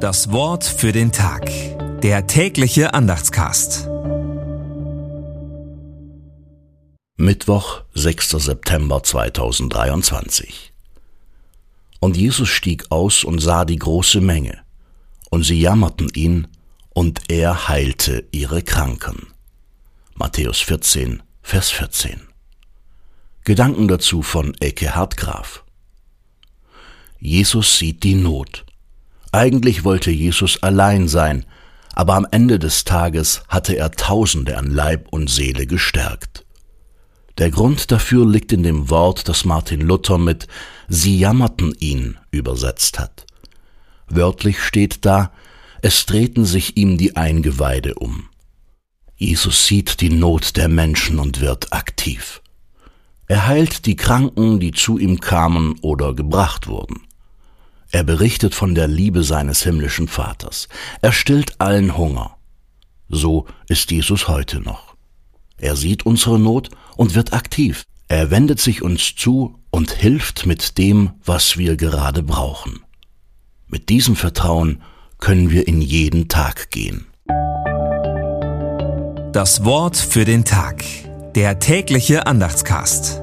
Das Wort für den Tag. Der tägliche Andachtscast. Mittwoch, 6. September 2023. Und Jesus stieg aus und sah die große Menge, und sie jammerten ihn, und er heilte ihre Kranken. Matthäus 14, Vers 14. Gedanken dazu von Ecke Hartgraf. Jesus sieht die Not. Eigentlich wollte Jesus allein sein, aber am Ende des Tages hatte er Tausende an Leib und Seele gestärkt. Der Grund dafür liegt in dem Wort, das Martin Luther mit Sie jammerten ihn übersetzt hat. Wörtlich steht da, es drehten sich ihm die Eingeweide um. Jesus sieht die Not der Menschen und wird aktiv. Er heilt die Kranken, die zu ihm kamen oder gebracht wurden. Er berichtet von der Liebe seines himmlischen Vaters. Er stillt allen Hunger. So ist Jesus heute noch. Er sieht unsere Not und wird aktiv. Er wendet sich uns zu und hilft mit dem, was wir gerade brauchen. Mit diesem Vertrauen können wir in jeden Tag gehen. Das Wort für den Tag. Der tägliche Andachtscast.